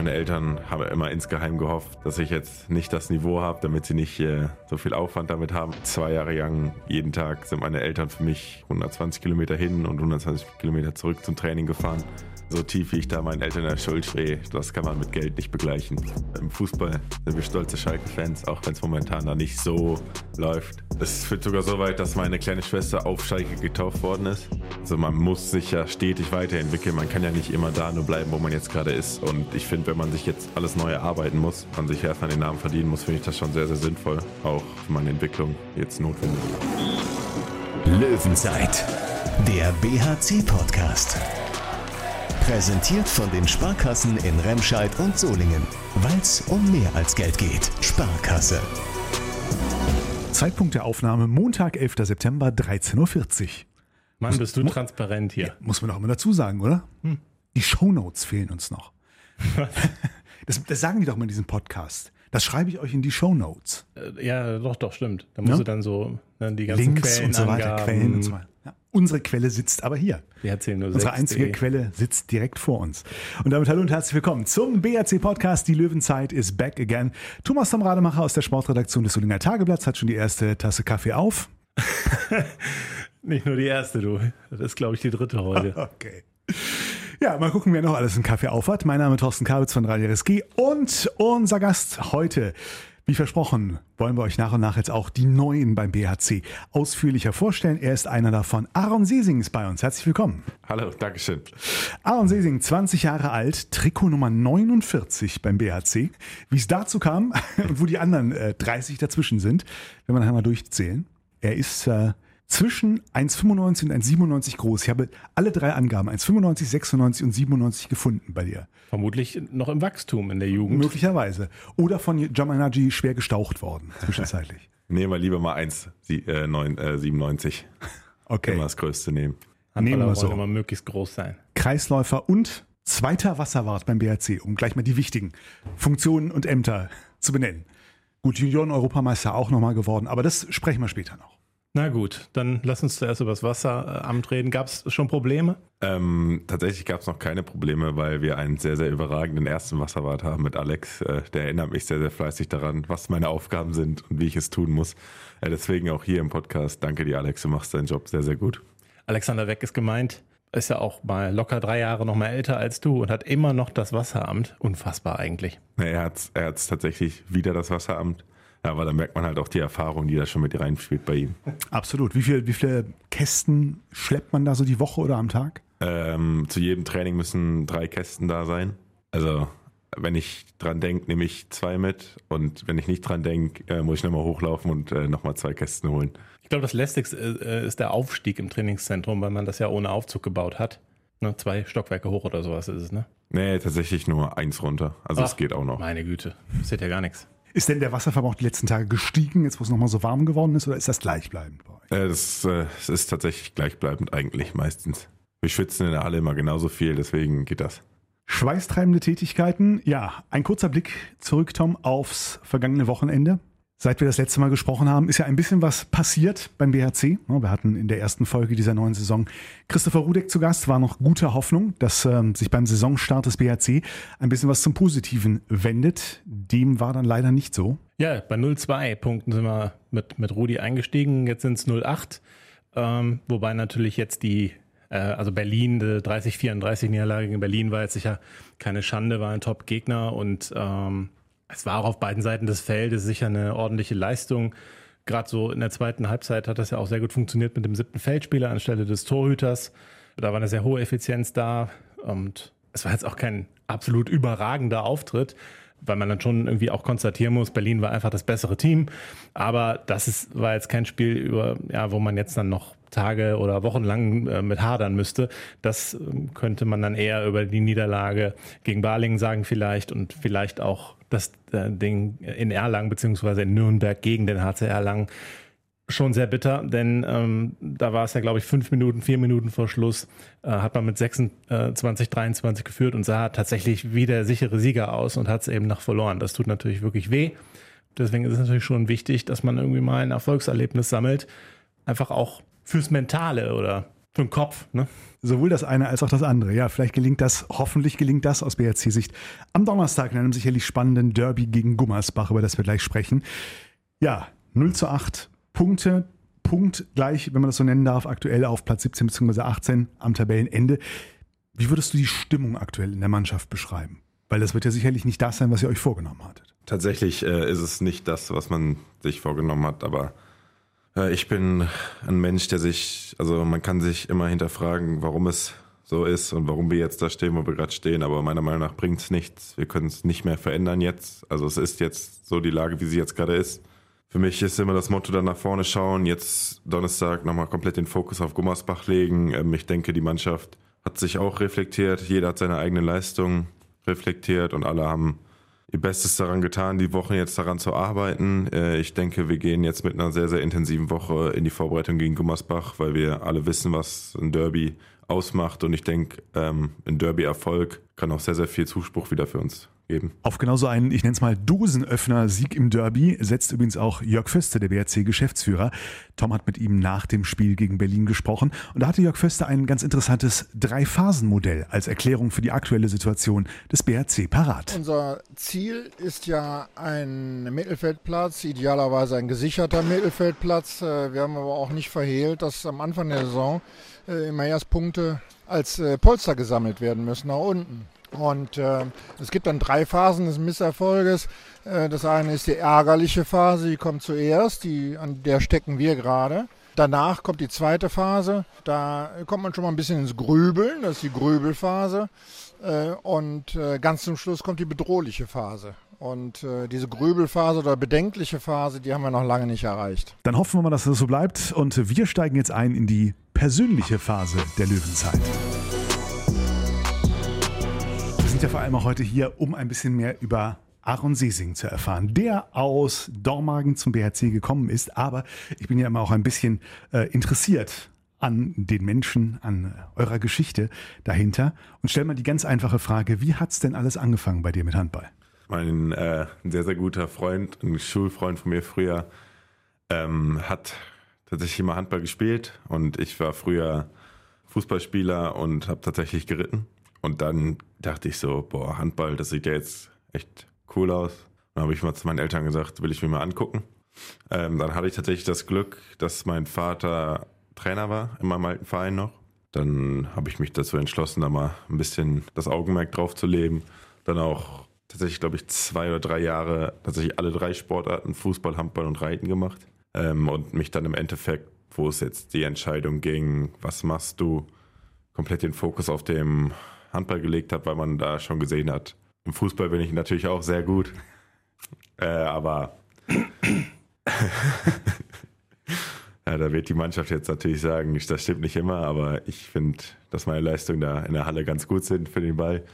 Meine Eltern haben immer insgeheim gehofft, dass ich jetzt nicht das Niveau habe, damit sie nicht äh, so viel Aufwand damit haben. Zwei Jahre lang, jeden Tag sind meine Eltern für mich 120 Kilometer hin und 120 Kilometer zurück zum Training gefahren. So tief wie ich da meinen Eltern in der Schuld stehe, das kann man mit Geld nicht begleichen. Im Fußball sind wir stolze Schalke-Fans, auch wenn es momentan da nicht so läuft. Es führt sogar so weit, dass meine kleine Schwester auf Schalke getauft worden ist. Also man muss sich ja stetig weiterentwickeln. Man kann ja nicht immer da nur bleiben, wo man jetzt gerade ist. Und ich finde, wenn man sich jetzt alles neu erarbeiten muss, man sich erstmal den Namen verdienen muss, finde ich das schon sehr, sehr sinnvoll. Auch für meine Entwicklung jetzt notwendig. Löwenzeit, der BHC-Podcast. Präsentiert von den Sparkassen in Remscheid und Solingen. Weil es um mehr als Geld geht. Sparkasse. Zeitpunkt der Aufnahme Montag, 11. September, 13.40 Uhr. Mann, bist du transparent hier. Muss man doch immer dazu sagen, oder? Hm. Die Shownotes fehlen uns noch. das, das sagen die doch mal in diesem Podcast. Das schreibe ich euch in die Shownotes. Äh, Ja, doch, doch, stimmt. Da musst Ja. du dann so ne, die ganzen Links Quellen und so weiter, Quellen und so weiter. Unsere Quelle sitzt aber hier. Wir erzählen nur Unsere 6D. einzige Quelle sitzt direkt vor uns. Und damit hallo und herzlich willkommen zum BRC Podcast. Die Löwenzeit ist back again. Thomas Tom Rademacher aus der Sportredaktion des Solinger Tageblatts hat schon die erste Tasse Kaffee auf. Nicht nur die erste, du. Das ist, glaube ich, die dritte heute. Okay. Ja, mal gucken, wer noch alles einen Kaffee aufhat. Mein Name ist Thorsten Kabitz von Radio RSG und unser Gast heute. Wie versprochen, wollen wir euch nach und nach jetzt auch die Neuen beim BHC ausführlicher vorstellen. Er ist einer davon. Aaron Sesing ist bei uns. Herzlich willkommen. Hallo, Dankeschön. Aaron Sesing, 20 Jahre alt, Trikot Nummer 49 beim BHC. Wie es dazu kam und wo die anderen äh, 30 dazwischen sind, wenn wir nachher mal durchzählen. Er ist äh, zwischen 1,95 und 1,97 groß. Ich habe alle drei Angaben, 1,95, 96 und 97 gefunden bei dir. Vermutlich noch im Wachstum in der Jugend. Möglicherweise. Oder von Jamanaji schwer gestaucht worden, zwischenzeitlich. Nehmen wir lieber mal 1, sie- äh, neun- äh, 97. Okay. Immer das Größte nehmen. Nehmen wir so. immer möglichst groß sein. Kreisläufer und zweiter Wasserwart beim BRC, um gleich mal die wichtigen Funktionen und Ämter zu benennen. Gut, Junioren-Europameister auch nochmal geworden, aber das sprechen wir später noch. Na gut, dann lass uns zuerst über das Wasseramt reden. Gab es schon Probleme? Ähm, tatsächlich gab es noch keine Probleme, weil wir einen sehr, sehr überragenden ersten Wasserwart haben mit Alex. Äh, der erinnert mich sehr, sehr fleißig daran, was meine Aufgaben sind und wie ich es tun muss. Äh, deswegen auch hier im Podcast. Danke dir, Alex. Du machst deinen Job sehr, sehr gut. Alexander Weck ist gemeint. Ist ja auch mal locker drei Jahre noch mal älter als du und hat immer noch das Wasseramt. Unfassbar eigentlich. Er hat er hat's tatsächlich wieder das Wasseramt. Ja, aber da merkt man halt auch die Erfahrung, die da schon mit reinspielt bei ihm. Absolut. Wie, viel, wie viele Kästen schleppt man da so die Woche oder am Tag? Ähm, zu jedem Training müssen drei Kästen da sein. Also, wenn ich dran denke, nehme ich zwei mit. Und wenn ich nicht dran denke, äh, muss ich nochmal hochlaufen und äh, nochmal zwei Kästen holen. Ich glaube, das lästigste äh, ist der Aufstieg im Trainingszentrum, weil man das ja ohne Aufzug gebaut hat. Ne, zwei Stockwerke hoch oder sowas ist es, ne? Nee, tatsächlich nur eins runter. Also, es geht auch noch. Meine Güte, das ist ja gar nichts. Ist denn der Wasserverbrauch die letzten Tage gestiegen, jetzt wo es nochmal so warm geworden ist, oder ist das gleichbleibend bei euch? Äh, das, äh, es ist tatsächlich gleichbleibend eigentlich meistens. Wir schwitzen in der Halle immer genauso viel, deswegen geht das. Schweißtreibende Tätigkeiten. Ja, ein kurzer Blick zurück, Tom, aufs vergangene Wochenende. Seit wir das letzte Mal gesprochen haben, ist ja ein bisschen was passiert beim BHC. Wir hatten in der ersten Folge dieser neuen Saison Christopher Rudek zu Gast. War noch gute Hoffnung, dass ähm, sich beim Saisonstart des BHC ein bisschen was zum Positiven wendet. Dem war dann leider nicht so. Ja, bei 0,2 Punkten sind wir mit, mit Rudi eingestiegen. Jetzt sind es 0,8. Ähm, wobei natürlich jetzt die, äh, also Berlin, die 30-34 Niederlage gegen Berlin war jetzt sicher keine Schande, war ein Top-Gegner und ähm, es war auch auf beiden Seiten des Feldes sicher eine ordentliche Leistung. Gerade so in der zweiten Halbzeit hat das ja auch sehr gut funktioniert mit dem siebten Feldspieler anstelle des Torhüters. Da war eine sehr hohe Effizienz da und es war jetzt auch kein absolut überragender Auftritt, weil man dann schon irgendwie auch konstatieren muss, Berlin war einfach das bessere Team. Aber das ist, war jetzt kein Spiel, über, ja, wo man jetzt dann noch Tage oder Wochen lang äh, mit hadern müsste. Das ähm, könnte man dann eher über die Niederlage gegen Balingen sagen vielleicht und vielleicht auch das äh, Ding in Erlangen beziehungsweise in Nürnberg gegen den HC Erlangen schon sehr bitter, denn ähm, da war es ja, glaube ich, fünf Minuten, vier Minuten vor Schluss, äh, hat man mit 26, 23 geführt und sah tatsächlich wie der sichere Sieger aus und hat es eben nach verloren. Das tut natürlich wirklich weh. Deswegen ist es natürlich schon wichtig, dass man irgendwie mal ein Erfolgserlebnis sammelt. Einfach auch fürs Mentale oder für den Kopf. Ne? Sowohl das eine als auch das andere. Ja, vielleicht gelingt das, hoffentlich gelingt das aus BRC-Sicht am Donnerstag in einem sicherlich spannenden Derby gegen Gummersbach, über das wir gleich sprechen. Ja, 0 zu 8 Punkte, Punkt gleich, wenn man das so nennen darf, aktuell auf Platz 17 bzw. 18 am Tabellenende. Wie würdest du die Stimmung aktuell in der Mannschaft beschreiben? Weil das wird ja sicherlich nicht das sein, was ihr euch vorgenommen hattet. Tatsächlich äh, ist es nicht das, was man sich vorgenommen hat, aber äh, ich bin ein Mensch, der sich, also man kann sich immer hinterfragen, warum es so ist und warum wir jetzt da stehen, wo wir gerade stehen, aber meiner Meinung nach bringt es nichts. Wir können es nicht mehr verändern jetzt. Also es ist jetzt so die Lage, wie sie jetzt gerade ist. Für mich ist immer das Motto dann nach vorne schauen, jetzt Donnerstag nochmal komplett den Fokus auf Gummersbach legen. Ähm, ich denke, die Mannschaft hat sich auch reflektiert, jeder hat seine eigene Leistung reflektiert und alle haben ihr Bestes daran getan, die Wochen jetzt daran zu arbeiten. Äh, ich denke, wir gehen jetzt mit einer sehr, sehr intensiven Woche in die Vorbereitung gegen Gummersbach, weil wir alle wissen, was ein Derby ausmacht. Und ich denke, ähm, ein Derby-Erfolg kann auch sehr, sehr viel Zuspruch wieder für uns geben. Auf genauso einen, ich nenne es mal Dosenöffner-Sieg im Derby setzt übrigens auch Jörg Föste, der BRC-Geschäftsführer. Tom hat mit ihm nach dem Spiel gegen Berlin gesprochen und da hatte Jörg Föste ein ganz interessantes Drei-Phasen-Modell als Erklärung für die aktuelle Situation des BRC parat. Unser Ziel ist ja ein Mittelfeldplatz, idealerweise ein gesicherter Mittelfeldplatz. Äh, wir haben aber auch nicht verhehlt, dass am Anfang der Saison äh, immer erst Punkte als äh, Polster gesammelt werden müssen nach unten. Und äh, es gibt dann drei Phasen des Misserfolges. Äh, das eine ist die ärgerliche Phase, die kommt zuerst, die, an der stecken wir gerade. Danach kommt die zweite Phase, da kommt man schon mal ein bisschen ins Grübeln, das ist die Grübelphase. Äh, und äh, ganz zum Schluss kommt die bedrohliche Phase. Und äh, diese Grübelphase oder bedenkliche Phase, die haben wir noch lange nicht erreicht. Dann hoffen wir mal, dass das so bleibt. Und wir steigen jetzt ein in die persönliche Phase der Löwenzeit sind ja vor allem auch heute hier, um ein bisschen mehr über Aaron Sesing zu erfahren, der aus Dormagen zum BHC gekommen ist. Aber ich bin ja immer auch ein bisschen äh, interessiert an den Menschen, an eurer Geschichte dahinter und stell mal die ganz einfache Frage, wie hat es denn alles angefangen bei dir mit Handball? Mein äh, sehr, sehr guter Freund, ein Schulfreund von mir früher, ähm, hat tatsächlich immer Handball gespielt und ich war früher Fußballspieler und habe tatsächlich geritten und dann dachte ich so, boah, Handball, das sieht ja jetzt echt cool aus. Dann habe ich mal zu meinen Eltern gesagt, will ich mir mal angucken. Ähm, dann hatte ich tatsächlich das Glück, dass mein Vater Trainer war in meinem alten Verein noch. Dann habe ich mich dazu entschlossen, da mal ein bisschen das Augenmerk drauf zu leben. Dann auch tatsächlich, glaube ich, zwei oder drei Jahre tatsächlich alle drei Sportarten, Fußball, Handball und Reiten gemacht. Ähm, und mich dann im Endeffekt, wo es jetzt die Entscheidung ging, was machst du, komplett den Fokus auf dem Handball gelegt habe, weil man da schon gesehen hat. Im Fußball bin ich natürlich auch sehr gut. Äh, aber ja, da wird die Mannschaft jetzt natürlich sagen, das stimmt nicht immer, aber ich finde, dass meine Leistungen da in der Halle ganz gut sind für den Ball.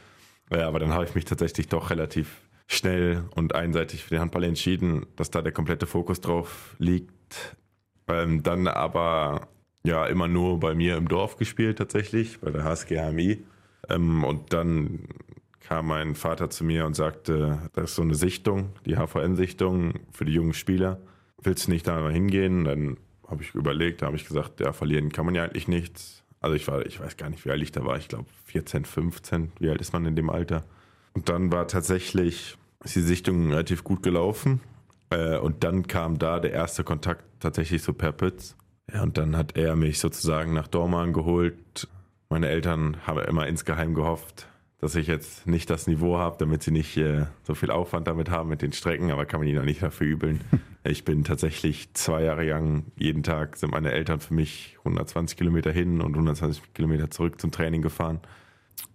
Ja, äh, aber dann habe ich mich tatsächlich doch relativ schnell und einseitig für den Handball entschieden, dass da der komplette Fokus drauf liegt. Ähm, dann aber ja immer nur bei mir im Dorf gespielt tatsächlich, bei der HSG HMI. Ähm, und dann kam mein Vater zu mir und sagte, das ist so eine Sichtung, die HVN-Sichtung für die jungen Spieler. Willst du nicht da mal hingehen? Dann habe ich überlegt, da habe ich gesagt, ja, verlieren kann man ja eigentlich nichts. Also ich war, ich weiß gar nicht, wie alt ich da war. Ich glaube 14, 15. Wie alt ist man in dem Alter? Und dann war tatsächlich die Sichtung relativ gut gelaufen. Äh, und dann kam da der erste Kontakt tatsächlich so per Pütz. Ja, und dann hat er mich sozusagen nach Dorman geholt, meine Eltern haben immer insgeheim gehofft, dass ich jetzt nicht das Niveau habe, damit sie nicht äh, so viel Aufwand damit haben mit den Strecken, aber kann man ihnen auch nicht dafür übeln. Ich bin tatsächlich zwei Jahre lang, jeden Tag sind meine Eltern für mich 120 Kilometer hin und 120 Kilometer zurück zum Training gefahren.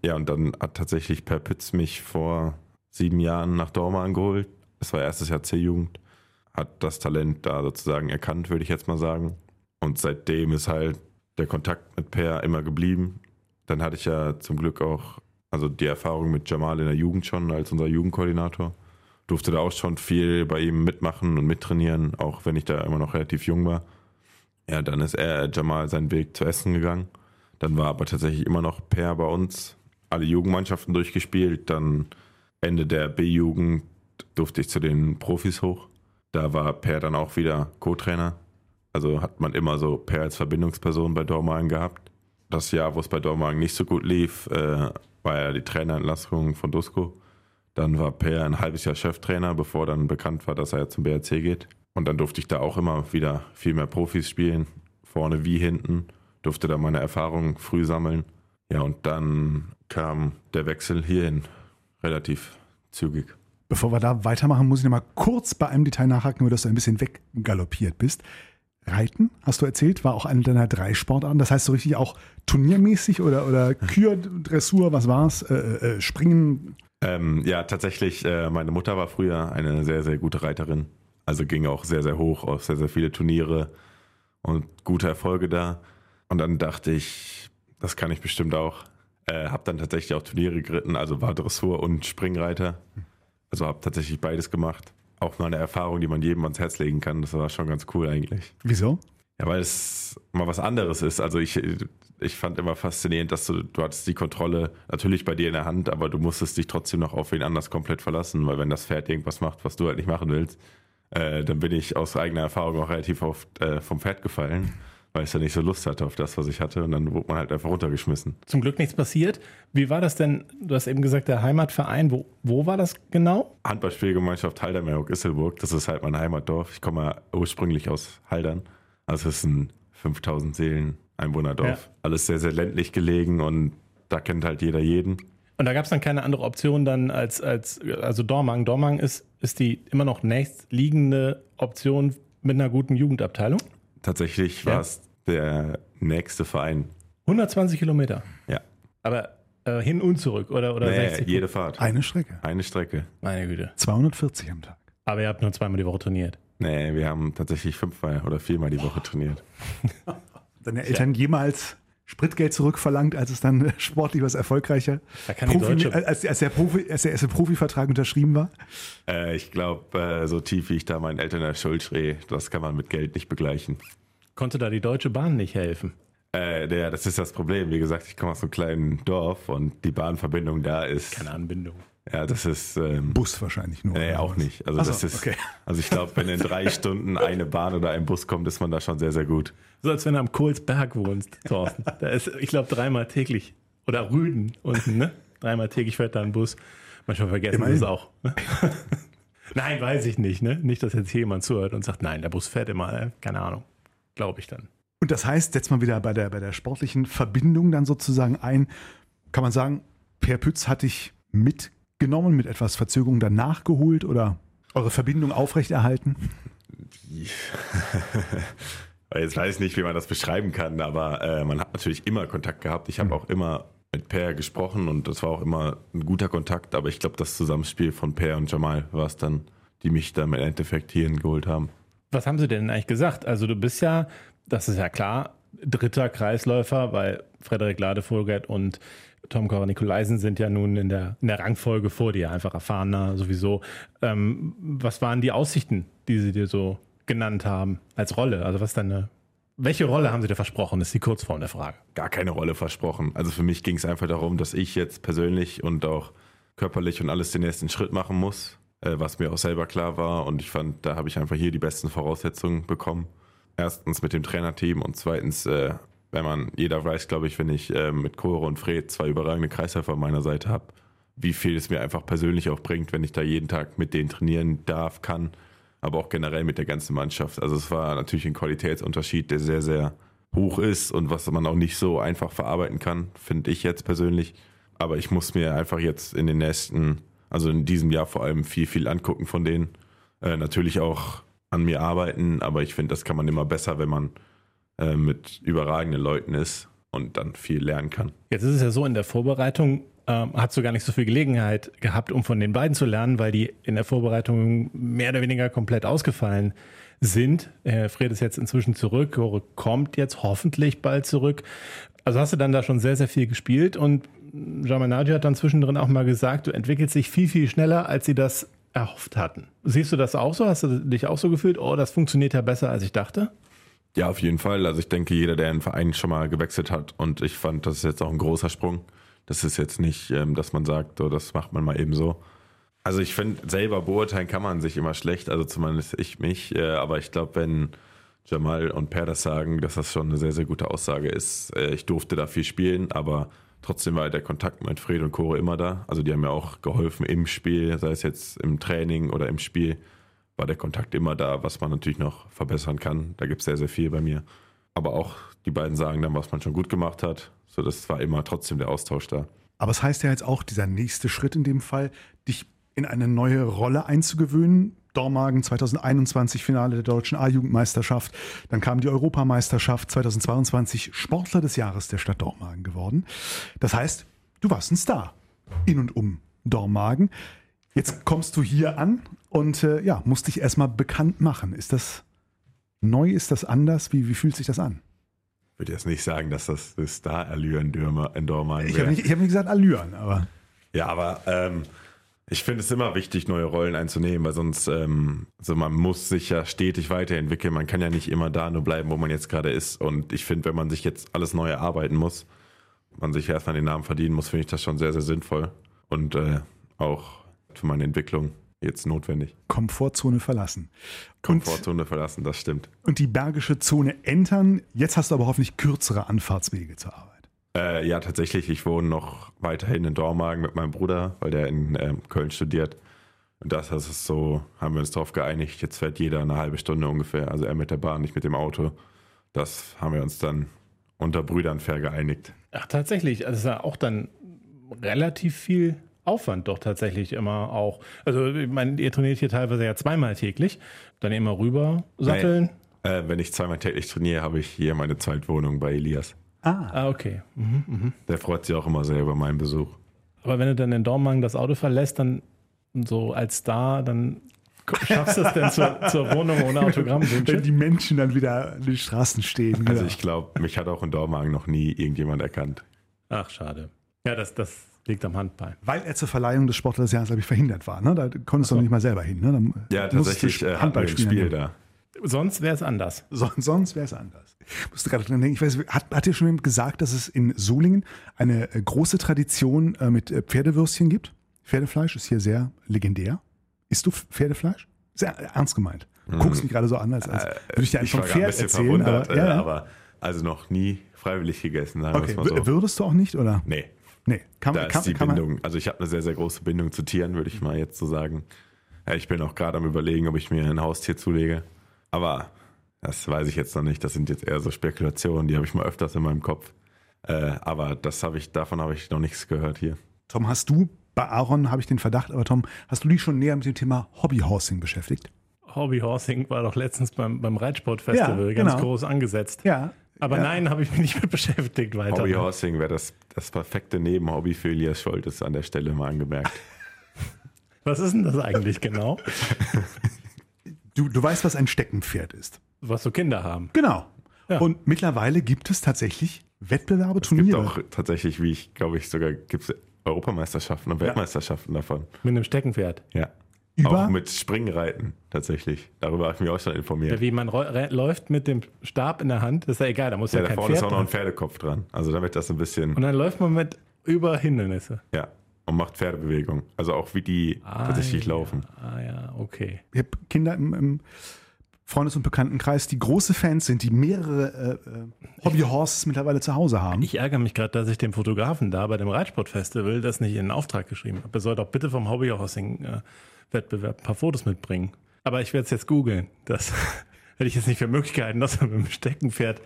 Ja, und dann hat tatsächlich Per Pütz mich vor sieben Jahren nach Dortmund geholt. Es war erstes Jahr C-Jugend. Hat das Talent da sozusagen erkannt, würde ich jetzt mal sagen. Und seitdem ist halt der Kontakt mit Per immer geblieben. Dann hatte ich ja zum Glück auch, also die Erfahrung mit Jamal in der Jugend schon als unser Jugendkoordinator. Durfte da auch schon viel bei ihm mitmachen und mittrainieren, auch wenn ich da immer noch relativ jung war. Ja, dann ist er, Jamal, seinen Weg zu Essen gegangen. Dann war aber tatsächlich immer noch Per bei uns. Alle Jugendmannschaften durchgespielt. Dann Ende der B-Jugend durfte ich zu den Profis hoch. Da war Per dann auch wieder Co-Trainer. Also hat man immer so Per als Verbindungsperson bei Dormalen gehabt. das Jahr, wo es bei Dormagen nicht so gut lief, äh, war ja die Trainerentlassung von Dusko. Dann war Per ein halbes Jahr Cheftrainer, bevor dann bekannt war, dass er zum BRC geht. Und dann durfte ich da auch immer wieder viel mehr Profis spielen, vorne wie hinten. Durfte da meine Erfahrungen früh sammeln. Ja, und dann kam der Wechsel hierhin relativ zügig. Bevor wir da weitermachen, muss ich noch mal kurz bei einem Detail nachhaken, über das du ein bisschen weggaloppiert bist. Reiten, hast du erzählt, war auch eine deiner drei Sportarten. Das heißt so richtig auch turniermäßig oder, oder Kür, Dressur, was war's? Äh, äh, Springen? Ähm, ja, tatsächlich, äh, meine Mutter war früher eine sehr, sehr gute Reiterin. Also ging auch sehr, sehr hoch auf sehr, sehr viele Turniere und gute Erfolge da. Und dann dachte ich, das kann ich bestimmt auch. Äh, hab dann tatsächlich auch Turniere geritten, also war Dressur und Springreiter. Also habe tatsächlich beides gemacht. Auch mal eine Erfahrung, die man jedem ans Herz legen kann. Das war schon ganz cool eigentlich. Wieso? Ja, weil es mal was anderes ist. Also ich, ich fand immer faszinierend, dass du, du hattest die Kontrolle natürlich bei dir in der Hand, aber du musstest dich trotzdem noch auf wen anders komplett verlassen, weil wenn das Pferd irgendwas macht, was du halt nicht machen willst, äh, dann bin ich aus eigener Erfahrung auch relativ oft äh, vom Pferd gefallen weil ich ja nicht so Lust hatte auf das, was ich hatte. Und dann wurde man halt einfach runtergeschmissen. Zum Glück nichts passiert. Wie war das denn? Du hast eben gesagt, der Heimatverein. Wo, wo war das genau? Handballspielgemeinschaft Haldermerk-Isselburg. Das ist halt mein Heimatdorf. Ich komme ursprünglich aus Haldern. Also es ist ein 5000 Seelen Einwohnerdorf. Ja. Alles sehr, sehr ländlich gelegen und da kennt halt jeder jeden. Und da gab es dann keine andere Option dann als, als also Dormang. Dormang ist, ist die immer noch nächstliegende Option mit einer guten Jugendabteilung? Tatsächlich war es der nächste Verein. 120 Kilometer? Ja. Aber äh, hin und zurück oder, oder nee, 60 jede Fahrt. Eine Strecke? Eine Strecke. Meine Güte. 240 am Tag. Aber ihr habt nur zweimal die Woche trainiert? Nee, wir haben tatsächlich fünfmal oder viermal die Woche trainiert. Deine Eltern ja. jemals Spritgeld zurückverlangt, als es dann sportlich was erfolgreicher, Profi, als, als, der Profi, als der erste Profivertrag unterschrieben war? Äh, ich glaube, äh, so tief wie ich da meinen Eltern in der Schuld stehe, das kann man mit Geld nicht begleichen. Konnte da die Deutsche Bahn nicht helfen? Äh, ja, das ist das Problem. Wie gesagt, ich komme aus einem kleinen Dorf und die Bahnverbindung da ist. Keine Anbindung. Ja, das ist. Ähm, Bus wahrscheinlich nur. Nee, auch nicht. Also, so, das ist. Okay. Also, ich glaube, wenn in drei Stunden eine Bahn oder ein Bus kommt, ist man da schon sehr, sehr gut. So, als wenn du am Kohlsberg wohnst, Thorsten. da ist, ich glaube, dreimal täglich. Oder Rüden unten, ne? Dreimal täglich fährt da ein Bus. Manchmal vergessen wir es auch. Ne? nein, weiß ich nicht, ne? Nicht, dass jetzt hier jemand zuhört und sagt, nein, der Bus fährt immer, äh, keine Ahnung. Glaube ich dann. Und das heißt, setzt man wieder bei der, bei der sportlichen Verbindung dann sozusagen ein, kann man sagen, Per Pütz hat dich mit genommen, mit etwas Verzögerung dann nachgeholt oder eure Verbindung aufrechterhalten? Jetzt weiß ich nicht, wie man das beschreiben kann, aber äh, man hat natürlich immer Kontakt gehabt. Ich habe mhm. auch immer mit Per gesprochen und das war auch immer ein guter Kontakt, aber ich glaube, das Zusammenspiel von Per und Jamal war es dann, die mich dann im Endeffekt hierhin geholt haben. Was haben sie denn eigentlich gesagt? Also du bist ja, das ist ja klar, dritter Kreisläufer, weil Frederik Ladevogel und Tom Korra Nikolaisen sind ja nun in der, in der Rangfolge vor dir, einfach erfahrener sowieso. Ähm, was waren die Aussichten, die sie dir so genannt haben als Rolle? Also was deine, welche Rolle haben sie dir versprochen, ist die Kurzform der Frage. Gar keine Rolle versprochen. Also für mich ging es einfach darum, dass ich jetzt persönlich und auch körperlich und alles den nächsten Schritt machen muss, äh, was mir auch selber klar war. Und ich fand, da habe ich einfach hier die besten Voraussetzungen bekommen. Erstens mit dem Trainerteam und zweitens äh, wenn man, jeder weiß, glaube ich, wenn ich äh, mit Chore und Fred zwei überragende Kreisläufer an meiner Seite habe, wie viel es mir einfach persönlich auch bringt, wenn ich da jeden Tag mit denen trainieren darf, kann, aber auch generell mit der ganzen Mannschaft. Also es war natürlich ein Qualitätsunterschied, der sehr, sehr hoch ist und was man auch nicht so einfach verarbeiten kann, finde ich jetzt persönlich. Aber ich muss mir einfach jetzt in den nächsten, also in diesem Jahr vor allem viel, viel angucken von denen. Äh, natürlich auch an mir arbeiten, aber ich finde, das kann man immer besser, wenn man äh, mit überragenden Leuten ist und dann viel lernen kann. Jetzt ist es ja so, in der Vorbereitung ähm, hast du gar nicht so viel Gelegenheit gehabt, um von den beiden zu lernen, weil die in der Vorbereitung mehr oder weniger komplett ausgefallen sind. Äh, Fred ist jetzt inzwischen zurück, kommt jetzt hoffentlich bald zurück. Also hast du dann da schon sehr, sehr viel gespielt und Jamanagi hat dann zwischendrin auch mal gesagt, du entwickelst dich viel, viel schneller, als sie das erhofft hatten. Siehst du das auch so? Hast du dich auch so gefühlt, oh, das funktioniert ja besser, als ich dachte? Ja, auf jeden Fall. Also ich denke, jeder, der einen Verein schon mal gewechselt hat und ich fand, das ist jetzt auch ein großer Sprung. Das ist jetzt nicht, ähm, dass man sagt, oh, das macht man mal eben so. Also ich finde, selber beurteilen kann man sich immer schlecht, also zumindest ich mich. Äh, aber ich glaube, wenn Jamal und Per das sagen, dass das schon eine sehr, sehr gute Aussage ist. Äh, ich durfte da viel spielen, aber trotzdem war der Kontakt mit Fred und Chore immer da. Also die haben mir auch geholfen im Spiel, sei es jetzt im Training oder im Spiel, war der Kontakt immer da, was man natürlich noch verbessern kann. Da gibt es sehr, sehr viel bei mir. Aber auch die beiden sagen dann, was man schon gut gemacht hat. So, das war immer trotzdem der Austausch da. Aber es heißt ja jetzt auch, dieser nächste Schritt in dem Fall, dich in eine neue Rolle einzugewöhnen. Dormagen 2021 Finale der deutschen A-Jugendmeisterschaft. Dann kam die Europameisterschaft 2022 Sportler des Jahres der Stadt Dormagen geworden. Das heißt, du warst ein Star in und um Dormagen. Jetzt kommst du hier an und äh, ja, musst dich erstmal bekannt machen. Ist das neu? Ist das anders? Wie, wie fühlt sich das an? Ich würde jetzt nicht sagen, dass das eine Star-Allüren in Dormagen Ich habe nicht, ich hab nicht gesagt Allüren, aber. Ja, aber ähm, ich finde es immer wichtig, neue Rollen einzunehmen, weil sonst, ähm, also man muss sich ja stetig weiterentwickeln. Man kann ja nicht immer da nur bleiben, wo man jetzt gerade ist. Und ich finde, wenn man sich jetzt alles neu erarbeiten muss, man sich erstmal den Namen verdienen muss, finde ich das schon sehr, sehr sinnvoll. Und äh, auch für meine Entwicklung jetzt notwendig. Komfortzone verlassen. Komfortzone verlassen, das stimmt. Und die bergische Zone entern. Jetzt hast du aber hoffentlich kürzere Anfahrtswege zur Arbeit. Äh, ja, tatsächlich. Ich wohne noch weiterhin in Dormagen mit meinem Bruder, weil der in ähm, Köln studiert. Und das, das ist so, haben wir uns darauf geeinigt. Jetzt fährt jeder eine halbe Stunde ungefähr. Also er mit der Bahn, nicht mit dem Auto. Das haben wir uns dann unter Brüdern fair geeinigt. Ach, tatsächlich. Also es ist ja auch dann relativ viel Aufwand doch tatsächlich immer auch. Also, ich meine, ihr trainiert hier teilweise ja zweimal täglich. Dann immer rüber satteln. Äh, wenn ich zweimal täglich trainiere, habe ich hier meine Zweitwohnung bei Elias. Ah, okay. Mhm, mhm. Der freut sich auch immer sehr über meinen Besuch. Aber wenn du dann in Dormagen das Auto verlässt, dann so als Star, dann schaffst du es denn zur, zur Wohnung ohne Wenn Autogrammwünsche? die Menschen dann wieder an den Straßen stehen. Also ja. ich glaube, mich hat auch in Dormagen noch nie irgendjemand erkannt. Ach, schade. Ja, das, das liegt am Handball. Weil er zur Verleihung des Sportlers des Jahres, glaube ich, verhindert war. Ne? Da konntest du so. noch nicht mal selber hin. Ne? Dann Ja, musstest du tatsächlich äh, Handball ein spielen. Spiel da. Sonst wäre es anders. Son- sonst wäre es anders. Ich musste gerade dran denken, ich weiß, hat, hat dir schon jemand gesagt, dass es in Solingen eine äh, große Tradition äh, mit äh, Pferdewürstchen gibt? Pferdefleisch ist hier sehr legendär. Isst du Pferdefleisch? Sehr ernst gemeint. Du guckst mich gerade so an, als, als würde ich dir Hm. Äh, eigentlich vom ein Pferd bisschen erzählen. aber, ja, äh, ja. aber also noch nie freiwillig gegessen, sagen okay. so. Würdest du auch nicht, oder? Nee, Nee. Kann, da kann, ist die kann man, Bindung. Also ich habe eine sehr, sehr große Bindung zu Tieren, würde ich mal jetzt so sagen. Ja, ich bin auch gerade am überlegen, ob ich mir ein Haustier zulege. Aber das weiß ich jetzt noch nicht. Das sind jetzt eher so Spekulationen, die habe ich mal öfters in meinem Kopf. Äh, aber das habe ich, davon habe ich noch nichts gehört hier. Tom, hast du, bei Aaron habe ich den Verdacht, aber Tom, hast du dich schon näher mit dem Thema Hobbyhorsing beschäftigt? Hobbyhorsing war doch letztens beim, beim Reitsportfestival Ja, ganz genau. groß angesetzt. Ja. Aber ja. nein, habe ich mich nicht mit beschäftigt weiter. Hobbyhorsing wäre das, das perfekte Nebenhobby für Elias Scholtes an der Stelle mal angemerkt. Was ist denn das eigentlich genau? Du, du weißt, was ein Steckenpferd ist. Was so Kinder haben. Genau. Ja. Und mittlerweile gibt es tatsächlich Wettbewerbe, Es gibt Turniere. auch tatsächlich, wie ich glaube ich sogar, gibt es Europameisterschaften und Weltmeisterschaften davon. Mit einem Steckenpferd. Ja. Über- Auch mit Springreiten tatsächlich. Darüber habe ich mich auch schon informiert. Ja, wie man läuft mit dem Stab in der Hand, das ist ja egal, da muss ja, Ja, da kein vorne Pferd ist auch noch ein. Pferdekopf dran. Also damit das ein bisschen, Und dann läuft man mit über Hindernisse. ja, und macht Pferdebewegung. Also auch wie die tatsächlich ja. laufen. Ah ja, okay. Ich habe Kinder im, im Freundes- und Bekanntenkreis, die große Fans sind, die mehrere äh, äh, Hobbyhorses mittlerweile zu Hause haben. Ich ärgere mich gerade, dass ich dem Fotografen da bei dem Reitsportfestival das nicht in den Auftrag geschrieben habe. Er soll doch bitte vom Hobbyhorsing-Wettbewerb ein paar Fotos mitbringen. Aber ich werde es jetzt googeln. Das hätte ich jetzt nicht für Möglichkeiten, dass er mit dem Steckenpferd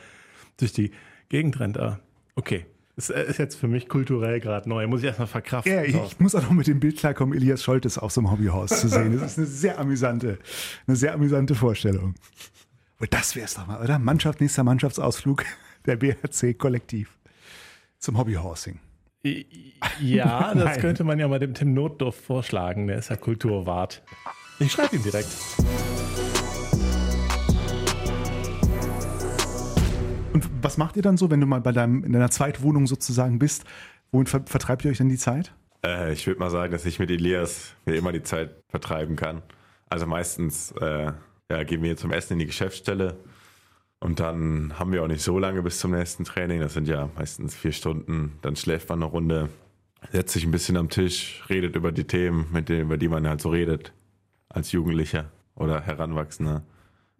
durch die Gegend rennt. Aber okay. Das ist jetzt für mich kulturell gerade neu. Muss ich erstmal verkraften. Ja, ich, muss auch noch mit dem Bild klarkommen, Elias Scholtes auf so einem Hobbyhorse zu sehen. Das ist eine sehr amüsante, eine sehr amüsante Vorstellung. Und das wäre es doch mal, oder? Mannschaft, nächster Mannschaftsausflug der BHC-Kollektiv zum Hobbyhorsing. Ja, das Nein. könnte man ja mal dem Tim Notdorf vorschlagen. Der ist ja Kulturwart. Ich schreibe ihm direkt. Und was macht ihr dann so, wenn du mal bei deinem, in deiner Zweitwohnung sozusagen bist? Womit ver vertreibt ihr euch dann die Zeit? Äh, ich würde mal sagen, dass ich mit Elias mir immer die Zeit vertreiben kann. Also meistens äh, ja, gehen wir zum Essen in die Geschäftsstelle und dann haben wir auch nicht so lange bis zum nächsten Training. Das sind ja meistens vier Stunden. Dann schläft man eine Runde, setzt sich ein bisschen am Tisch, redet über die Themen, mit denen, über die man halt so redet als Jugendlicher oder Heranwachsender.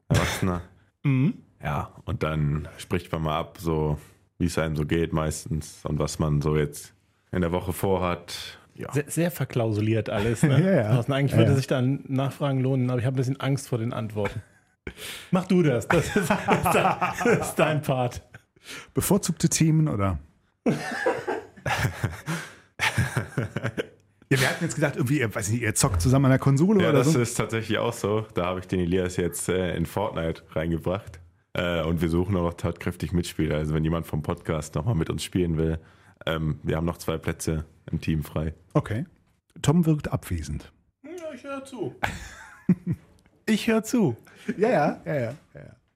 Erwachsener. Ja, und dann spricht man mal ab, so wie es einem so geht meistens und was man so jetzt in der Woche vorhat. Ja. Sehr, sehr verklausuliert alles. Ne? Ja, ja. Eigentlich Ja, würde ja. sich dann Nachfragen lohnen, aber ich habe ein bisschen Angst vor den Antworten. Mach du das. Das ist, das ist, dein, das ist dein Part. Bevorzugte Themen oder? ja, wir hatten jetzt gedacht, irgendwie, ihr, weiß nicht, ihr zockt zusammen an der Konsole Ja, oder das so. ist tatsächlich auch so. Da habe ich den Elias jetzt äh, in Fortnite reingebracht. Äh, und wir suchen auch noch tatkräftig Mitspieler. Also wenn jemand vom Podcast nochmal mit uns spielen will, ähm, wir haben noch zwei Plätze im Team frei. Okay. Tom wirkt abwesend. Ja, ich höre zu. Ich höre zu. Ja, ja, ja, ja.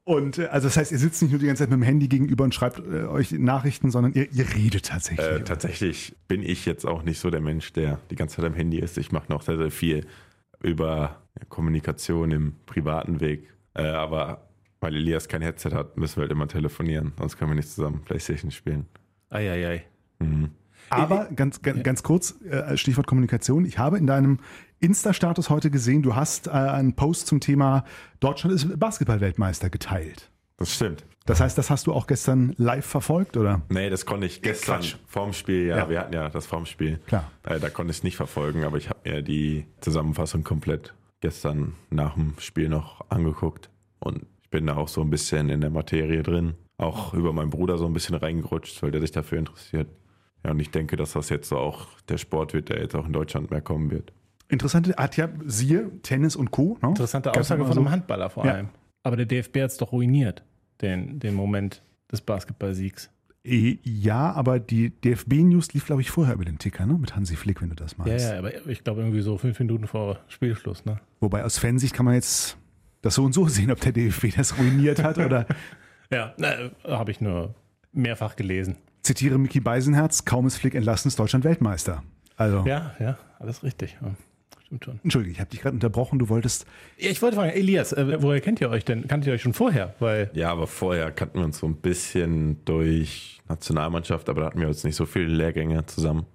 Und äh, also das heißt, ihr sitzt nicht nur die ganze Zeit mit dem Handy gegenüber und schreibt äh, euch Nachrichten, sondern ihr, ihr redet tatsächlich. Äh, tatsächlich bin ich jetzt auch nicht so der Mensch, der die ganze Zeit am Handy ist. Ich mache noch sehr, sehr viel über Kommunikation im privaten Weg. Äh, aber weil Elias kein Headset hat, müssen wir halt immer telefonieren. Sonst können wir nicht zusammen Playstation spielen. Eieiei. Mhm. Aber ganz, ganz, ganz kurz, äh, Stichwort Kommunikation. Ich habe in deinem Insta-Status heute gesehen, du hast äh, einen Post zum Thema Deutschland ist Basketball-Weltmeister geteilt. Das stimmt. Das heißt, das hast du auch gestern live verfolgt, oder? Nee, das konnte ich gestern Quatsch. vorm Spiel, ja, Ja. wir hatten ja das vorm Spiel. Klar. Äh, da konnte ich es nicht verfolgen, aber ich habe mir die Zusammenfassung komplett gestern nach dem Spiel noch angeguckt. Und ich bin da auch so ein bisschen in der Materie drin. Auch über meinen Bruder so ein bisschen reingerutscht, weil der sich dafür interessiert. Ja, und ich denke, dass das jetzt so auch der Sport wird, der jetzt auch in Deutschland mehr kommen wird. Interessante, hat ja siehe Tennis und Co. Ne? Interessante Aussage von so. einem Handballer vor Ja. allem. Aber der DFB hat es doch ruiniert, den, den Moment des Basketballsiegs. Eh, Ja, aber die DFB-News lief, glaube ich, vorher über den Ticker, ne? Mit Hansi Flick, wenn du das Ja, meinst. ja, aber ich glaube irgendwie so fünf Minuten vor Spielschluss. Ne? Wobei aus Fansicht kann man jetzt das so und so sehen, ob der DFB das ruiniert hat oder Ja, äh, habe ich nur mehrfach gelesen. zitiere Mickey Beisenherz, kaum ist Flick entlassen, ist Deutschland Weltmeister. Also, Ja, ja, alles richtig. Ja, stimmt schon. Entschuldige, ich habe dich gerade unterbrochen, du wolltest. Ja, Ich wollte fragen, Elias, äh, woher kennt ihr euch denn? Kanntet ihr euch schon vorher? Weil, Ja, aber vorher kannten wir uns so ein bisschen durch Nationalmannschaft, aber da hatten wir uns nicht so viele Lehrgänge zusammen.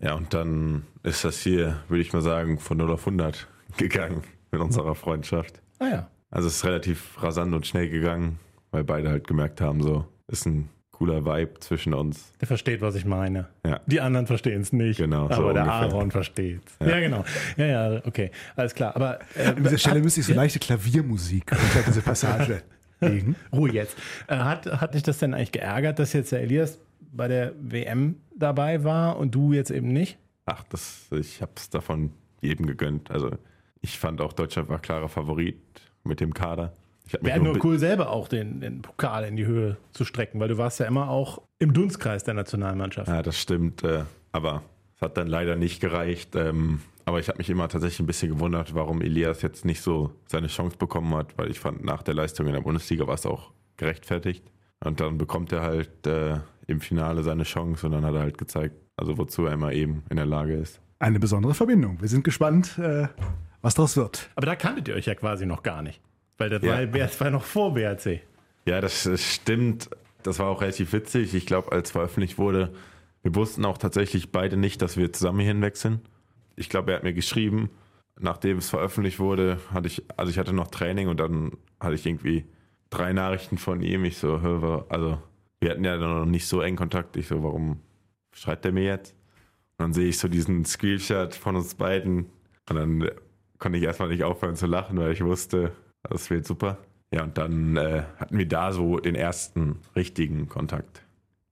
Ja, und dann ist das hier, würde ich mal sagen, von 0 auf 100 gegangen mit unserer Freundschaft. ah ja, Also es ist relativ rasant und schnell gegangen, weil beide halt gemerkt haben, so ist ein cooler Vibe zwischen uns. der versteht, was ich meine. Ja. Die anderen verstehen es nicht. Genau, so aber der ungefähr. Aaron versteht ja. genau. Ja, ja, okay. Alles klar. Aber äh, An dieser Stelle müsste ich so leichte Klaviermusik unter diese Passage legen. Ruhe jetzt. Äh, hat, hat dich das denn eigentlich geärgert, dass jetzt der Elias bei der WM dabei war und du jetzt eben nicht? Ach, das, ich habe es davon jedem gegönnt. Also ich fand auch Deutschland war klarer Favorit mit dem Kader. Wäre nur cool, selber auch den, den Pokal in die Höhe zu strecken, weil du warst ja immer auch im Dunstkreis der Nationalmannschaft. Ja, das stimmt. Äh, aber es hat dann leider nicht gereicht. Ähm, aber ich habe mich immer tatsächlich ein bisschen gewundert, warum Elias jetzt nicht so seine Chance bekommen hat, weil ich fand, nach der Leistung in der Bundesliga war es auch gerechtfertigt. Und dann bekommt er halt äh, im Finale seine Chance und dann hat er halt gezeigt, also wozu er immer eben in der Lage ist. Eine besondere Verbindung. Wir sind gespannt, äh, was daraus wird. Aber da kanntet ihr euch ja quasi noch gar nicht. Weil das, Ja. war, das war noch vor BRC. Ja, das äh, stimmt. Das war auch relativ witzig. Ich glaube, als veröffentlicht wurde, wir wussten auch tatsächlich beide nicht, dass wir zusammen hierhin wechseln. Ich glaube, er hat mir geschrieben, nachdem es veröffentlicht wurde, hatte ich, also ich hatte noch Training und dann hatte ich irgendwie drei Nachrichten von ihm. Ich so, hör, also wir hatten ja dann noch nicht so eng Kontakt. Ich so, warum schreibt er mir jetzt? Und dann sehe ich so diesen Screenshot von uns beiden und dann konnte ich erstmal nicht aufhören zu lachen, weil ich wusste, das wird super. Ja, und dann äh, hatten wir da so den ersten richtigen Kontakt.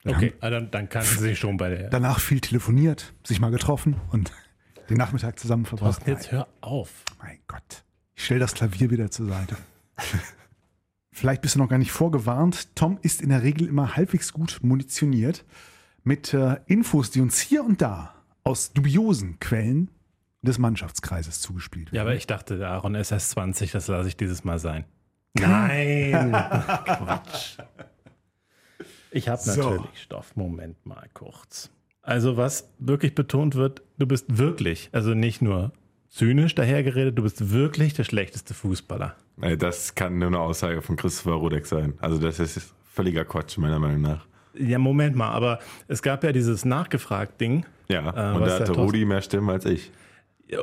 Okay, ah, dann, dann kannten sie sich schon bei der. Danach viel telefoniert, sich mal getroffen und den Nachmittag zusammen verbracht. Thorsten, jetzt hör auf. Mein Gott. Ich stelle das Klavier wieder zur Seite. Vielleicht bist du noch gar nicht vorgewarnt. Tom ist in der Regel immer halbwegs gut munitioniert mit äh, Infos, die uns hier und da aus dubiosen Quellen des Mannschaftskreises zugespielt Ja, werden. aber ich dachte, der Aaron ist erst 20, das lasse ich dieses Mal sein. Nein, Quatsch. Ich habe So. natürlich Stoff. Moment mal kurz. Also was wirklich betont wird, du bist wirklich, also nicht nur zynisch dahergeredet, du bist wirklich der schlechteste Fußballer. Das kann nur eine Aussage von Christopher Rudek sein. Also das ist völliger Quatsch, meiner Meinung nach. Ja, Moment mal, aber es gab ja dieses Nachgefragt-Ding. Ja, Äh, und da hatte Rudi mehr Stimmen als ich.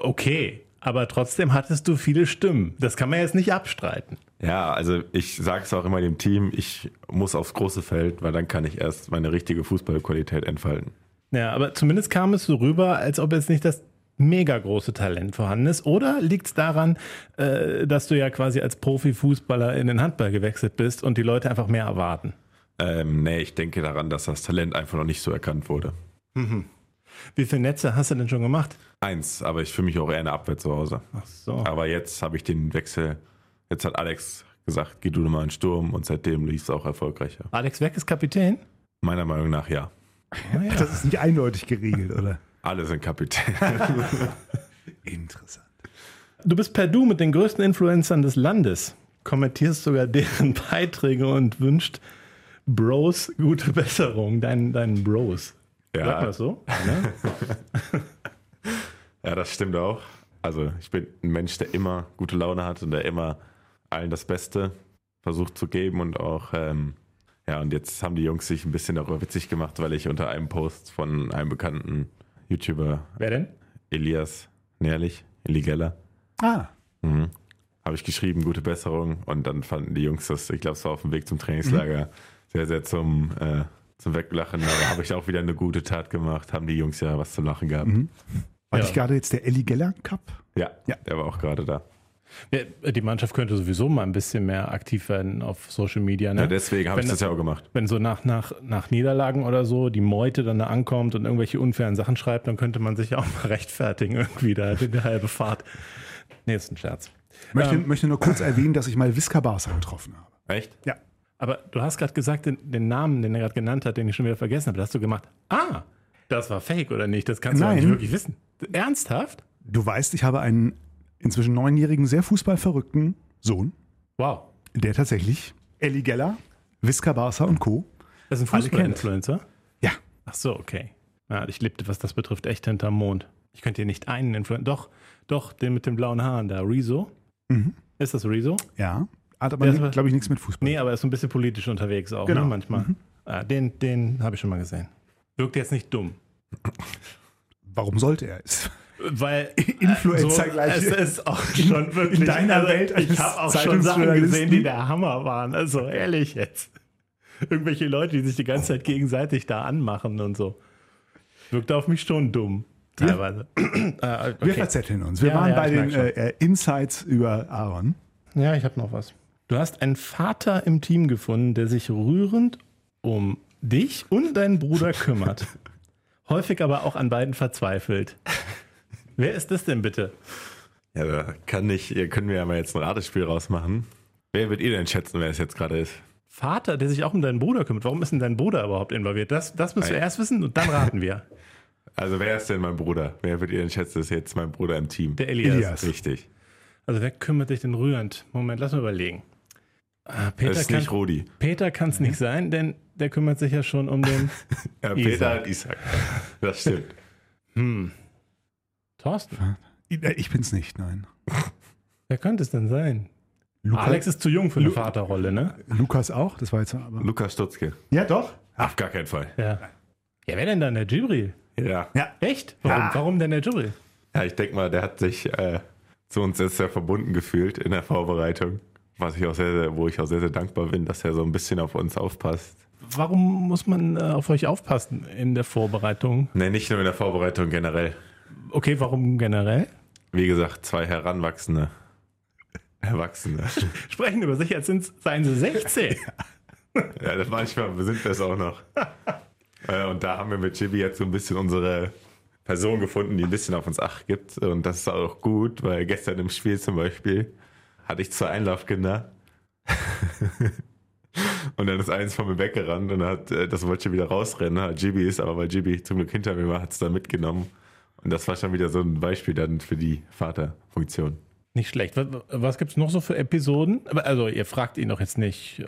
Okay, Aber trotzdem hattest du viele Stimmen. Das kann man jetzt nicht abstreiten. Ja, also ich sage es auch immer dem Team, ich muss aufs große Feld, weil dann kann ich erst meine richtige Fußballqualität entfalten. Ja, aber zumindest kam es so rüber, als ob jetzt nicht das mega große Talent vorhanden ist. Oder liegt es daran, äh, dass du ja quasi als Profifußballer in den Handball gewechselt bist und die Leute einfach mehr erwarten? Ähm, nee, ich denke daran, dass das Talent einfach noch nicht so erkannt wurde. Wie viele Netze hast du denn schon gemacht? Eins, aber ich fühle mich auch eher in der Abwehr zu Hause. Ach so. Aber jetzt habe ich den Wechsel, jetzt hat Alex gesagt, geh du nochmal in den Sturm und seitdem lief es auch erfolgreicher. Alex Weck ist Kapitän? Meiner Meinung nach ja. Das ist nicht eindeutig geregelt, oder? Alle sind Kapitän. Interessant. Du bist per Du mit den größten Influencern des Landes, kommentierst sogar deren Beiträge und wünscht Bros gute Besserung, deinen, deinen Bros. Sagt man ja, das so? Ne? ja, das stimmt auch. Also ich bin ein Mensch, der immer gute Laune hat und der immer allen das Beste versucht zu geben und auch, ähm, ja, und jetzt haben die Jungs sich ein bisschen darüber witzig gemacht, weil ich unter einem Post von einem bekannten YouTuber, Wer denn? Elias Nährlich, Eli Geller, Ah, Mhm. Habe ich geschrieben, gute Besserung. Und dann fanden die Jungs das, ich glaube, es war auf dem Weg zum Trainingslager, sehr, sehr zum, äh, zum Weglachen. Aber habe ich auch wieder eine gute Tat gemacht, haben die Jungs ja was zu lachen gehabt. war Ja. nicht gerade jetzt der Elli Geller Cup? Ja, Ja. der war auch gerade da. Ja, die Mannschaft könnte sowieso mal ein bisschen mehr aktiv werden auf Social Media. Ne? Ja, deswegen habe ich das ja auch gemacht. Wenn so nach, nach, nach Niederlagen oder so die Meute dann da ankommt und irgendwelche unfairen Sachen schreibt, dann könnte man sich ja auch mal rechtfertigen irgendwie da die halbe Fahrt. Nee, ist ein Scherz. Möchte, Ähm. möchte nur kurz erwähnen, dass ich mal Visca Barca getroffen habe. Echt? Ja. Aber du hast gerade gesagt, den, den Namen, den er gerade genannt hat, den ich schon wieder vergessen habe, hast du gemacht. Ah, das war fake oder nicht? Das kannst du Nein. nicht wirklich wissen. Ernsthaft? Du weißt, ich habe einen inzwischen neunjährigen, sehr fußballverrückten Sohn, Wow. der tatsächlich Elli Geller, Visca Barca und Co. Das ist ein Fußball-Influencer? Ja, Ach so, okay. Ja, ich lebte, was das betrifft, echt hinterm Mond. Ich könnte hier nicht einen Influencer. Doch, doch, den mit den blauen Haaren da, Rezo. Mhm. Ist das Rezo? ja. Hat aber, glaube ich, nichts mit Fußball. Nee, aber er ist so ein bisschen politisch unterwegs auch, Genau. ne, manchmal. Ah, den den habe ich schon mal gesehen. Wirkt jetzt nicht dumm. Warum sollte er es? Weil Influencer gleich. Es ist auch schon wirklich in deiner also, Welt Ich habe auch schon Sachen gesehen, die der Hammer waren. Also ehrlich jetzt. Irgendwelche Leute, die sich die ganze Zeit gegenseitig da anmachen und so. Wirkt auf mich schon dumm. Teilweise. Ah, okay. Wir verzetteln uns. Wir Ja, waren ja, bei den äh, äh, Insights über Aaron. Ja, ich habe noch was. Du hast einen Vater im Team gefunden, der sich rührend um dich und deinen Bruder kümmert. Häufig aber auch an beiden verzweifelt. Wer ist das denn bitte? Ja, da kann ich, können wir ja mal jetzt ein Ratespiel rausmachen. Wer würdet ihr denn schätzen, wer es jetzt gerade ist? Vater, der sich auch um deinen Bruder kümmert. Warum ist denn dein Bruder überhaupt involviert? Das, das müssen wir erst wissen und dann raten wir. Also wer ist denn mein Bruder? Wer würdet ihr denn schätzen, ist jetzt mein Bruder im Team? Der Elias. Elias. Richtig. Also wer kümmert sich denn rührend? Moment, lass mal überlegen. Ah, Das Peter ist kann nicht Rudi. Peter kann es nicht sein, denn der kümmert sich ja schon um den Ja, Isaac. Peter und Isaac. Das stimmt. hm. Thorsten. Äh, Ich bin's nicht, nein. Wer könnte es denn sein? Luca, Alex ist zu jung für eine Vaterrolle, ne? Lukas auch, das war jetzt aber. Lukas Stutzke. Ja, doch. Auf gar keinen Fall. Ja. Ja, wer denn dann? Der Jibril? Ja. Ja. Echt? Warum, Ja. warum denn der Jibril? Ja, ich denke mal, der hat sich äh, zu uns jetzt sehr verbunden gefühlt in der Vorbereitung. Was ich auch sehr, sehr, wo ich auch sehr, sehr dankbar bin, dass er so ein bisschen auf uns aufpasst. Warum muss man äh, auf euch aufpassen in der Vorbereitung? Ne, nicht nur in der Vorbereitung generell. Okay, warum generell? Wie gesagt, zwei Heranwachsende. Erwachsene. Sprechen über sich, jetzt sind, seien sie 16. Ja, das manchmal sind wir es auch noch. Äh, Und da haben wir mit Chibi jetzt so ein bisschen unsere Person gefunden, die ein bisschen auf uns Acht gibt. Und das ist auch gut, weil gestern im Spiel zum Beispiel hatte ich zwei Einlaufkinder. Und dann ist eins von mir weggerannt und hat, äh, das wollte schon wieder rausrennen. Hat Gibi ist, aber weil Gibi zum Glück hinter mir war, hat es dann mitgenommen. Und das war schon wieder so ein Beispiel dann für die Vaterfunktion. Nicht schlecht. Was, was gibt es noch so für Episoden? Also, ihr fragt ihn doch jetzt nicht,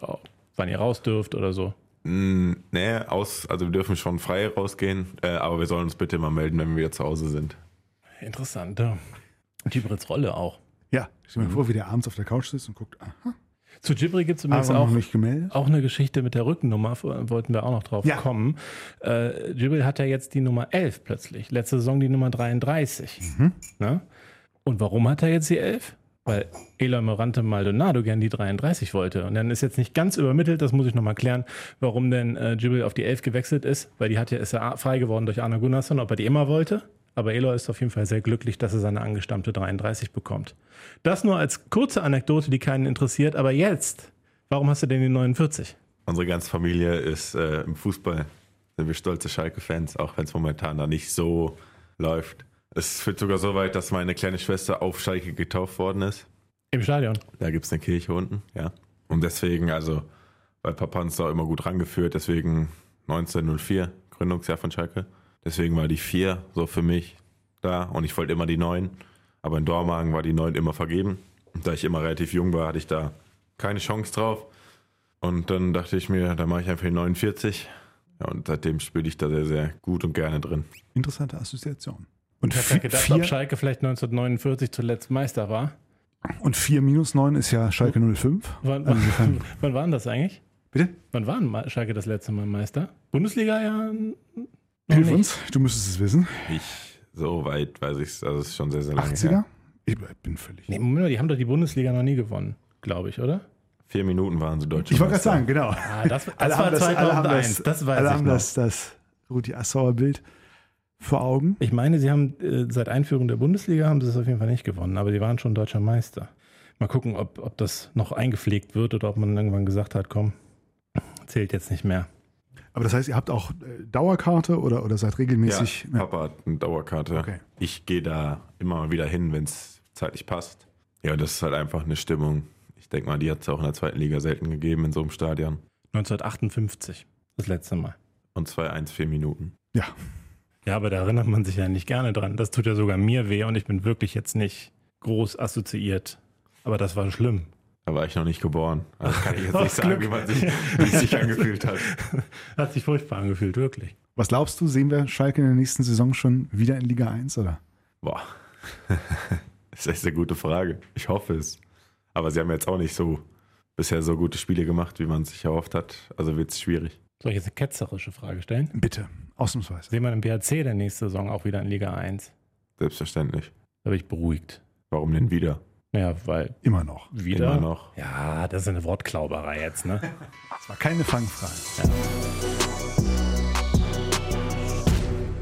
wann ihr raus dürft oder so. Mm, nee, aus, also wir dürfen schon frei rausgehen, äh, aber wir sollen uns bitte mal melden, wenn wir wieder zu Hause sind. Interessant. Ja. Und Jibrils Rolle auch. Ja, stell mir vor, wie der abends auf der Couch sitzt und guckt, aha, Zu Jibril gibt es übrigens auch, noch nicht gemeldet. auch eine Geschichte mit der Rückennummer, wollten wir auch noch drauf Ja. kommen. Äh, Jibril hat ja jetzt die Nummer 11 plötzlich. Letzte Saison die Nummer 33. Ne? Und warum hat er jetzt die 11? Weil Eloy Morante Maldonado gern die 33 wollte. Und dann ist jetzt nicht ganz übermittelt, das muss ich nochmal klären, warum denn äh, Jibril auf die 11 gewechselt ist, weil die hat ja, ist ja frei geworden durch Arne Gunnarsson, ob er die immer wollte. Aber Eloy ist auf jeden Fall sehr glücklich, dass er seine angestammte 33 bekommt. Das nur als kurze Anekdote, die keinen interessiert. Aber jetzt, warum hast du denn die 49? Unsere ganze Familie ist äh, im Fußball, sind wir stolze Schalke-Fans, auch wenn es momentan da nicht so läuft. Es führt sogar so weit, dass meine kleine Schwester auf Schalke getauft worden ist. Im Stadion? Da gibt es eine Kirche unten, ja. Und deswegen, also, weil Papa uns da immer gut rangeführt, deswegen 1904, Gründungsjahr von Schalke. Deswegen war die 4 so für mich da und ich wollte immer die 9. Aber in Dormagen war die 9 immer vergeben. Und da ich immer relativ jung war, hatte ich da keine Chance drauf. Und dann dachte ich mir, da mache ich einfach die 49. Ja, und seitdem spiele ich da sehr, sehr gut und gerne drin. Interessante Assoziation. Und ich habe gedacht, ob Schalke vielleicht 1949 zuletzt Meister war. Und 4 minus 9 ist ja Schalke 05. Wann, wann, wann waren das eigentlich? Bitte? Wann waren Schalke das letzte Mal Meister? Bundesliga ja Hilf uns, du müsstest es wissen. Ich, so weit weiß ich es, also es ist schon sehr, sehr lange 80er? her. Ich bin völlig. Nee, Moment, die haben doch die Bundesliga noch nie gewonnen, glaube ich, oder? Vier Minuten waren sie deutsche Ich wollte gerade sagen, genau. Ah, das, das Alle war haben das- alle haben 2001, das- das, weiß Alle ich haben noch. das, das Rudi Assauer Bild vor Augen. Ich meine, sie haben äh, seit Einführung der Bundesliga haben sie es auf jeden Fall nicht gewonnen, aber sie waren schon deutscher Meister. Mal gucken, ob, ob das noch eingepflegt wird oder ob man irgendwann gesagt hat, komm, zählt jetzt nicht mehr. Aber das heißt, ihr habt auch äh, Dauerkarte oder, oder seid regelmäßig. Ja, Papa hat eine Dauerkarte. Okay. Ich gehe da immer mal wieder hin, wenn es zeitlich passt. Ja, das ist halt einfach eine Stimmung. Ich denke mal, die hat es auch in der zweiten Liga selten gegeben in so einem Stadion. 1958, das letzte Mal. Und 2-1, vier Minuten. Ja, Ja, aber da erinnert man sich ja nicht gerne dran. Das tut ja sogar mir weh und ich bin wirklich jetzt nicht groß assoziiert. Aber das war schlimm. Da war ich noch nicht geboren. Also kann ich jetzt Oh, nicht sagen, wie man sich, wie sich angefühlt hat. Hat sich furchtbar angefühlt, wirklich. Was glaubst du, sehen wir Schalke in der nächsten Saison schon wieder in Liga 1 oder? Boah. Das ist echt eine gute Frage. Ich hoffe es. Aber sie haben jetzt auch nicht so bisher so gute Spiele gemacht, wie man sich erhofft hat. Also wird es schwierig. Soll ich jetzt eine ketzerische Frage stellen? Bitte, ausnahmsweise. Sehen wir den BHC der nächste Saison auch wieder in Liga 1? Selbstverständlich. Da bin ich beruhigt. Warum denn wieder? Ja, weil Immer noch. wieder. Immer noch. Ja, das ist eine Wortklauberei jetzt, ne? Das war keine Fangfrage.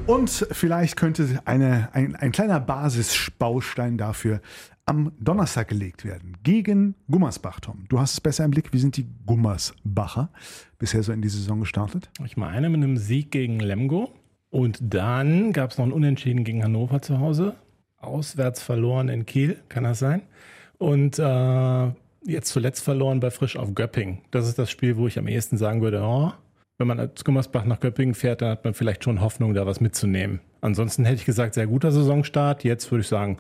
Und vielleicht könnte eine, ein, ein kleiner Basisbaustein dafür am Donnerstag gelegt werden. Gegen Gummersbach, Tom. Du hast es besser im Blick. Wie sind die Gummersbacher bisher so in die Saison gestartet? Ich meine mit einem Sieg gegen Lemgo. Und dann gab es noch ein Unentschieden gegen Hannover zu Hause. Auswärts verloren in Kiel, kann das sein? Und äh, jetzt zuletzt verloren bei Frisch auf Göpping. Das ist das Spiel, wo ich am ehesten sagen würde, oh, wenn man als Gummersbach nach Göppingen fährt, dann hat man vielleicht schon Hoffnung, da was mitzunehmen. Ansonsten hätte ich gesagt, sehr guter Saisonstart. Jetzt würde ich sagen,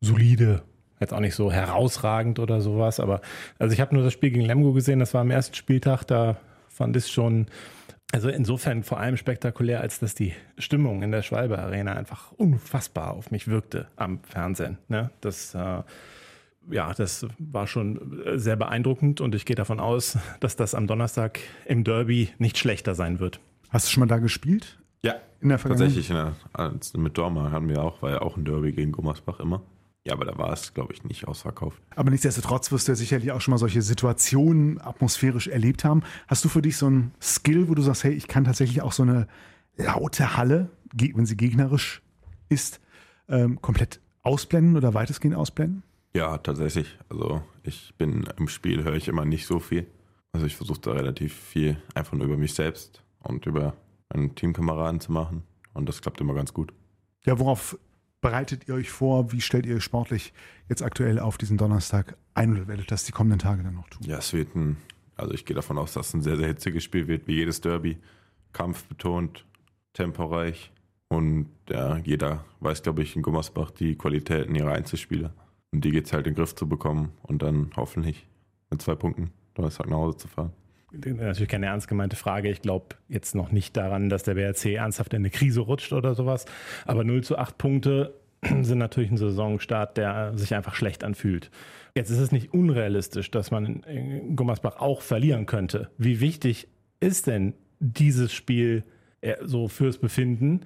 solide. Jetzt auch nicht so herausragend oder sowas, aber also ich habe nur das Spiel gegen Lemgo gesehen, das war am ersten Spieltag, da fand ich es schon, also insofern vor allem spektakulär, als dass die Stimmung in der Schwalbe Arena einfach unfassbar auf mich wirkte am Fernsehen. Ne? Das, äh, ja, das war schon sehr beeindruckend und ich gehe davon aus, dass das am Donnerstag im Derby nicht schlechter sein wird. Hast du schon mal da gespielt? Ja, In der Vergangenheit? tatsächlich. In der, als- mit Dorma haben wir auch, war ja auch ein Derby gegen Gummersbach immer. Ja, aber da war es, glaube ich, nicht ausverkauft. Aber nichtsdestotrotz wirst du ja sicherlich auch schon mal solche Situationen atmosphärisch erlebt haben. Hast du für dich so einen Skill, wo du sagst, hey, ich kann tatsächlich auch so eine laute Halle, wenn sie gegnerisch ist, ähm, komplett ausblenden oder weitestgehend ausblenden? Ja, tatsächlich. Also ich bin im Spiel, höre ich immer nicht so viel. Also ich versuche da relativ viel einfach nur über mich selbst und über meinen Teamkameraden zu machen. Und das klappt immer ganz gut. Ja, worauf bereitet ihr euch vor? Wie stellt ihr euch sportlich jetzt aktuell auf diesen Donnerstag ein oder werdet das die kommenden Tage dann noch tun? Ja, es wird ein, also ich gehe davon aus, dass es ein sehr, sehr hitziges Spiel wird, wie jedes Derby. Kampfbetont, temporeich. Und ja, jeder weiß, glaube ich, in Gummersbach die Qualitäten ihrer Einzelspieler. Und die geht es halt in den Griff zu bekommen und dann hoffentlich mit zwei Punkten Donnerstag nach Hause zu fahren. Natürlich keine ernst gemeinte Frage. Ich glaube jetzt noch nicht daran, dass der BRC ernsthaft in eine Krise rutscht oder sowas. Aber 0 zu 8 Punkte sind natürlich ein Saisonstart, der sich einfach schlecht anfühlt. Jetzt ist es nicht unrealistisch, dass man in Gummersbach auch verlieren könnte. Wie wichtig ist denn dieses Spiel äh, so fürs Befinden?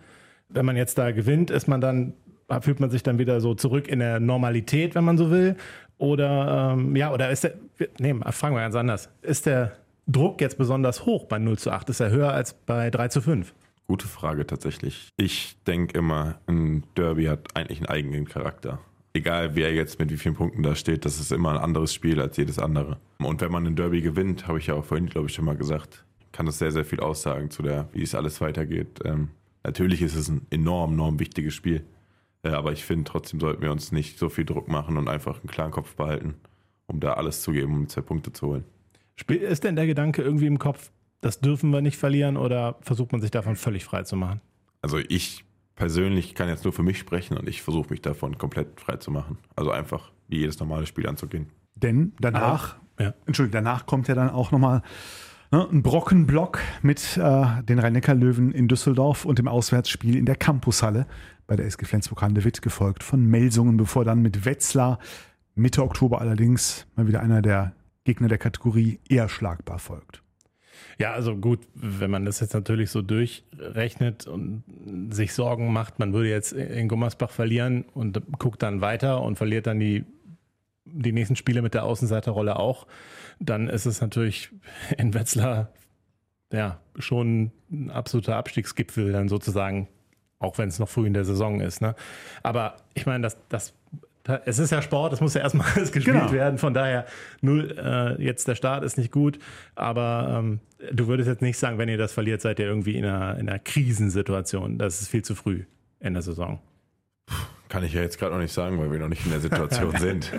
Wenn man jetzt da gewinnt, ist man dann fühlt man sich dann wieder so zurück in der Normalität, wenn man so will? Oder ähm, ja, oder ist der, nee, fragen wir ganz anders. Ist der Druck jetzt besonders hoch bei 0 zu 8? Ist er höher als bei 3 zu 5? Gute Frage tatsächlich. Ich denke immer, ein Derby hat eigentlich einen eigenen Charakter. Egal wer jetzt mit wie vielen Punkten da steht, das ist immer ein anderes Spiel als jedes andere. Und wenn man ein Derby gewinnt, habe ich ja auch vorhin, glaube ich, schon mal gesagt, kann das sehr, sehr viel aussagen zu der, wie es alles weitergeht. Ähm, natürlich ist es ein enorm, enorm wichtiges Spiel. Äh, aber ich finde, trotzdem sollten wir uns nicht so viel Druck machen und einfach einen klaren Kopf behalten, um da alles zu geben, um zwei Punkte zu holen. Ist denn der Gedanke irgendwie im Kopf, das dürfen wir nicht verlieren oder versucht man sich davon völlig frei zu machen? Also ich persönlich kann jetzt nur für mich sprechen und ich versuche mich davon komplett frei zu machen. Also einfach wie jedes normale Spiel anzugehen. Denn danach, ja. Entschuldigung, danach kommt ja dann auch nochmal ne, ein Brockenblock mit äh, den Rhein-Neckar-Löwen in Düsseldorf und dem Auswärtsspiel in der Campushalle bei der SG Flensburg-Handewitt, gefolgt von Melsungen, bevor dann mit Wetzlar Mitte Oktober allerdings mal wieder einer der Gegner der Kategorie eher schlagbar folgt. Ja, also gut, wenn man das jetzt natürlich so durchrechnet und sich Sorgen macht, man würde jetzt in Gummersbach verlieren und guckt dann weiter und verliert dann die, die nächsten Spiele mit der Außenseiterrolle auch, dann ist es natürlich in Wetzlar ja schon ein absoluter Abstiegsgipfel dann sozusagen, auch wenn es noch früh in der Saison ist. Ne? Aber ich meine, das, das es ist ja Sport, es muss ja erstmal alles gespielt genau. werden. Von daher, null, äh, jetzt der Start ist nicht gut. Aber ähm, du würdest jetzt nicht sagen, wenn ihr das verliert, seid ihr irgendwie in einer, in einer Krisensituation. Das ist viel zu früh in der Saison. Kann ich ja jetzt gerade noch nicht sagen, weil wir noch nicht in der Situation sind.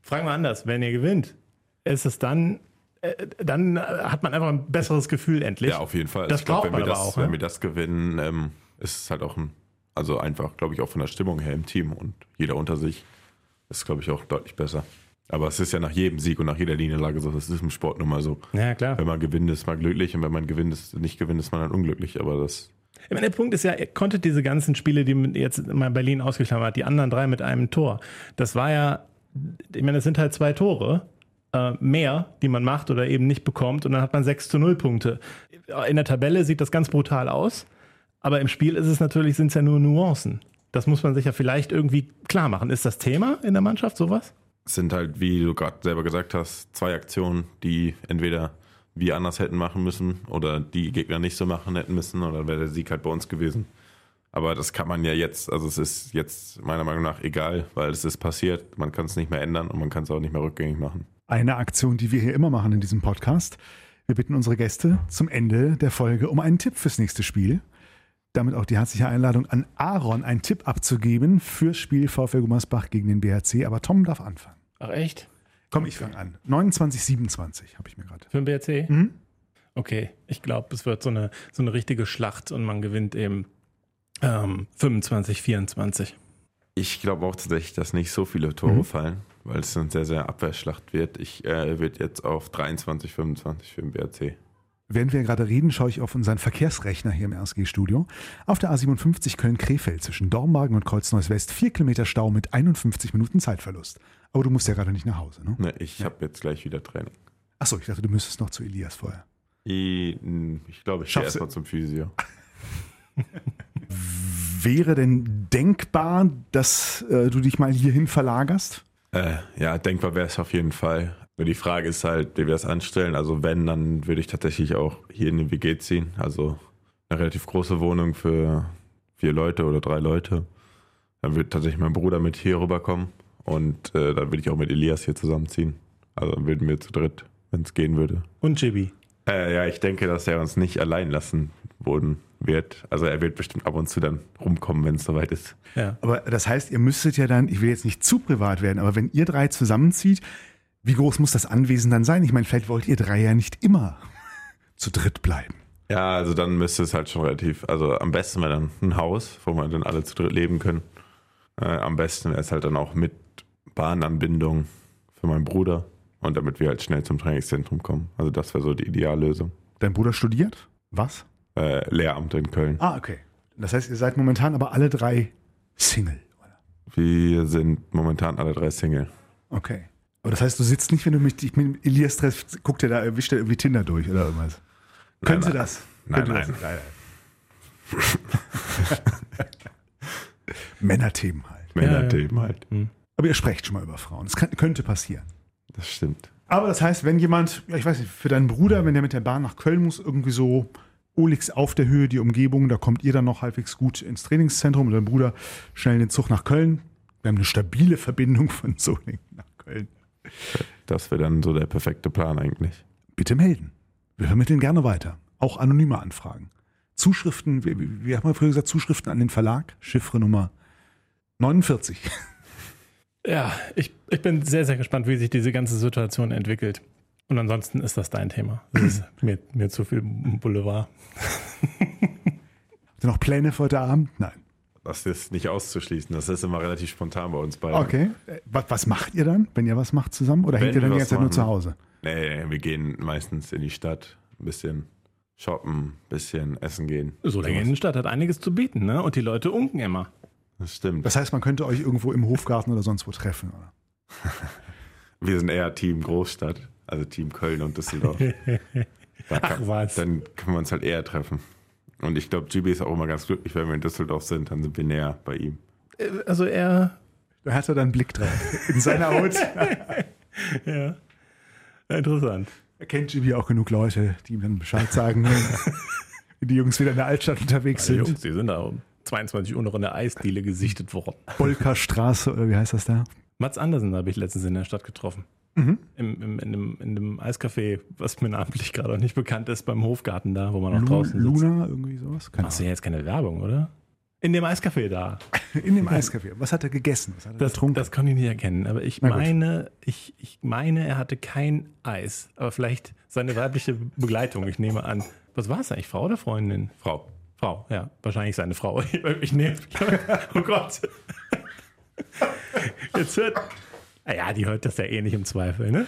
Fragen wir anders, wenn ihr gewinnt, ist es dann, äh, dann hat man einfach ein besseres Gefühl endlich. Ja, auf jeden Fall. Das ich glaub, wenn, wir das, auch, wenn wir das gewinnen, ähm, ist es halt auch ein also einfach, glaube ich, auch von der Stimmung her im Team und jeder unter sich ist, glaube ich, auch deutlich besser. Aber es ist ja nach jedem Sieg und nach jeder Linienlage so. Das ist im Sport nun mal so. Ja, klar. Wenn man gewinnt, ist man glücklich und wenn man gewinnt, ist, nicht gewinnt, ist man dann unglücklich. Aber das. Ich meine, der Punkt ist ja, ihr konntet diese ganzen Spiele, die jetzt mal Berlin ausgeklammert hat, die anderen drei mit einem Tor. Das war ja, ich meine, es sind halt zwei Tore äh, mehr, die man macht oder eben nicht bekommt und dann hat man 6 zu 0 Punkte. In der Tabelle sieht das ganz brutal aus. Aber im Spiel ist es natürlich, sind es ja nur Nuancen. Das muss man sich ja vielleicht irgendwie klar machen. Ist das Thema in der Mannschaft sowas? Es sind halt, wie du gerade selber gesagt hast, zwei Aktionen, die entweder wir anders hätten machen müssen oder die Gegner nicht so machen hätten müssen oder wäre der Sieg halt bei uns gewesen. Aber das kann man ja jetzt, also es ist jetzt meiner Meinung nach egal, weil es ist passiert, man kann es nicht mehr ändern und man kann es auch nicht mehr rückgängig machen. Eine Aktion, die wir hier immer machen in diesem Podcast. Wir bitten unsere Gäste zum Ende der Folge um einen Tipp fürs nächste Spiel damit auch die herzliche Einladung an Aaron, einen Tipp abzugeben fürs Spiel VfL Gummersbach gegen den BHC. Aber Tom darf anfangen. Ach echt? Komm, ich fange an. 29, 27 habe ich mir gerade. Für den BHC? Mhm. Okay, ich glaube, es wird so eine, so eine richtige Schlacht und man gewinnt eben ähm, 25, 24. Ich glaube auch tatsächlich, dass nicht so viele Tore mhm. fallen, weil es eine sehr, sehr Abwehrschlacht wird. Ich äh, würde jetzt auf 23, 25 für den BRC. Während wir gerade reden, schaue ich auf unseren Verkehrsrechner hier im RSG-Studio. Auf der A57 Köln-Krefeld zwischen Dormagen und Kreuzneuss-West vier Kilometer Stau mit 51 Minuten Zeitverlust. Aber du musst ja gerade nicht nach Hause, ne? Ne, ich ja. habe jetzt gleich wieder Training. Achso, ich dachte, du müsstest noch zu Elias vorher. Ich, ich glaube, ich gehe erstmal zum Physio. Wäre denn denkbar, dass äh, du dich mal hierhin verlagerst? Äh, ja, denkbar wäre es auf jeden Fall. Nur die Frage ist halt, wie wir es anstellen. Also wenn, dann würde ich tatsächlich auch hier in den WG ziehen. Also eine relativ große Wohnung für vier Leute oder drei Leute. Dann würde tatsächlich mein Bruder mit hier rüberkommen und äh, dann würde ich auch mit Elias hier zusammenziehen. Also dann würden wir zu dritt, wenn es gehen würde. Und Chibi? Äh, ja, ich denke, dass er uns nicht allein lassen würden wird. Also er wird bestimmt ab und zu dann rumkommen, wenn es soweit ist. Ja. Aber das heißt, ihr müsstet ja dann, ich will jetzt nicht zu privat werden, aber wenn ihr drei zusammenzieht, wie groß muss das Anwesen dann sein? Ich meine, vielleicht wollt ihr drei ja nicht immer zu dritt bleiben. Ja, also dann müsste es halt schon relativ, also am besten wäre dann ein Haus, wo man dann alle zu dritt leben können. Äh, am besten wäre es halt dann auch mit Bahnanbindung für meinen Bruder und damit wir halt schnell zum Trainingszentrum kommen. Also das wäre so die Ideallösung. Dein Bruder studiert? Was? Äh, Lehramt in Köln. Ah, okay. Das heißt, ihr seid momentan aber alle drei Single, oder? Wir sind momentan alle drei Single. Okay. Aber das heißt, du sitzt nicht, wenn du mich ich mit Elias treffst, guckt er da, erwischt er irgendwie Tinder durch oder irgendwas. Nein, Könnte das? Nein, Könnte nein. Das? nein. Männerthemen halt. Männerthemen halt. Hm. Aber ihr sprecht schon mal über Frauen. Das kann, könnte passieren. Das stimmt. Aber das heißt, wenn jemand, ja, ich weiß nicht, für deinen Bruder, wenn der mit der Bahn nach Köln muss, irgendwie so Olix auf der Höhe, die Umgebung, da kommt ihr dann noch halbwegs gut ins Trainingszentrum und dein Bruder schnell den Zug nach Köln. Wir haben eine stabile Verbindung von Solingen nach Köln. Das wäre dann so der perfekte Plan eigentlich. Bitte melden. Wir vermitteln gerne weiter. Auch anonyme Anfragen. Zuschriften, wie, wie wie haben wir früher gesagt, Zuschriften an den Verlag, Chiffre Nummer 49. Ja, ich, ich bin sehr, sehr gespannt, wie sich diese ganze Situation entwickelt. Und ansonsten ist das dein Thema. Das ist mir, mir zu viel Boulevard. Habt ihr noch Pläne für heute Abend? Nein. Das ist nicht auszuschließen. Das ist immer relativ spontan bei uns beiden. Okay. Äh, Was, was macht ihr dann, wenn ihr was macht zusammen? Oder Wenn hängt ihr dann die ganze Zeit nur zu machen. Hause? Nee, wir gehen meistens in die Stadt, ein bisschen shoppen, ein bisschen essen gehen. Solingen Innenstadt hat einiges zu bieten, ne? Und die Leute unken immer. Das stimmt. Das heißt, man könnte euch irgendwo im Hofgarten oder sonst wo treffen. Oder? wir sind eher Team Großstadt, also Team Köln und Düsseldorf. Da Ach kann, was. Dann können wir uns halt eher treffen. Und ich glaube, GB ist auch immer ganz glücklich, wenn wir in Düsseldorf sind, dann sind wir näher bei ihm. Äh, Also er, Da hat er dann einen Blick drauf. In seiner Haut. ja, interessant. Er kennt Jimmy auch genug Leute, die ihm dann Bescheid sagen, wenn die Jungs wieder in der Altstadt unterwegs Die sind. Jungs, die sind da um 22 Uhr noch in der Eisdiele gesichtet worden. Bolkerstraße oder wie heißt das da? Mats Andersen habe ich letztens in der Stadt getroffen. Mhm. Im, im, in, dem, in dem Eiscafé, was mir namentlich gerade auch nicht bekannt ist, beim Hofgarten da, wo man auch Lu draußen sitzt. Luna, irgendwie sowas? Keine Machst du ja jetzt keine Werbung, oder? In dem Eiscafé da. In dem Eiscafé. Was hat er gegessen? Was hat er Das, getrunken? das konnte ich nicht erkennen. Aber ich meine, ich, ich meine, er hatte kein Eis. Aber vielleicht seine weibliche Begleitung, ich nehme an. Was war es eigentlich, Frau oder Freundin? Frau. Frau, ja, wahrscheinlich seine Frau. Ich nehme. Oh Gott. Jetzt hört. Naja, die hört das ja eh nicht im Zweifel, ne?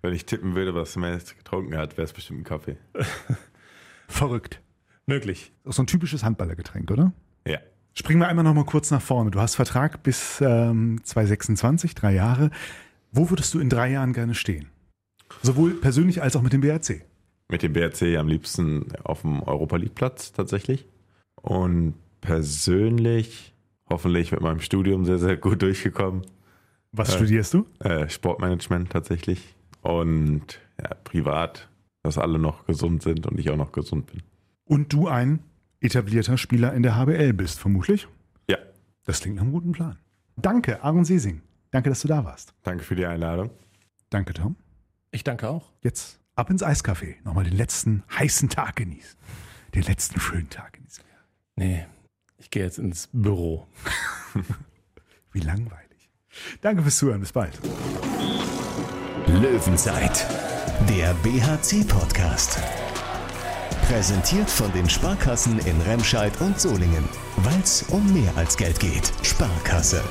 Wenn ich tippen würde, was Matt getrunken hat, wäre es bestimmt ein Kaffee. Verrückt. Möglich. So ein typisches Handballergetränk, oder? Ja. Springen wir einmal noch mal kurz nach vorne. Du hast Vertrag bis ähm, 2026, drei Jahre. Wo würdest du in drei Jahren gerne stehen? Sowohl persönlich als auch mit dem BRC. Mit dem BRC am liebsten auf dem Europa League Platz tatsächlich. Und persönlich hoffentlich mit meinem Studium sehr, sehr gut durchgekommen. Was Äh. studierst du? Äh, Sportmanagement tatsächlich. Und ja, privat, dass alle noch gesund sind und ich auch noch gesund bin. Und du ein etablierter Spieler in der HBL bist, vermutlich? Ja, Das klingt nach einem guten Plan. Danke, Aaron Sesing. Danke, dass du da warst. danke für die Einladung. Danke, Tom. Ich danke auch. Jetzt ab ins Eiscafé. Nochmal den letzten heißen Tag genießen. Den letzten schönen Tag genießen. Nee, ich gehe jetzt ins Büro. Wie langweilig. Danke fürs Zuhören. Bis bald. Löwenzeit, der BHC-Podcast. Präsentiert von den Sparkassen in Remscheid und Solingen. Weil es um mehr als Geld geht. Sparkasse.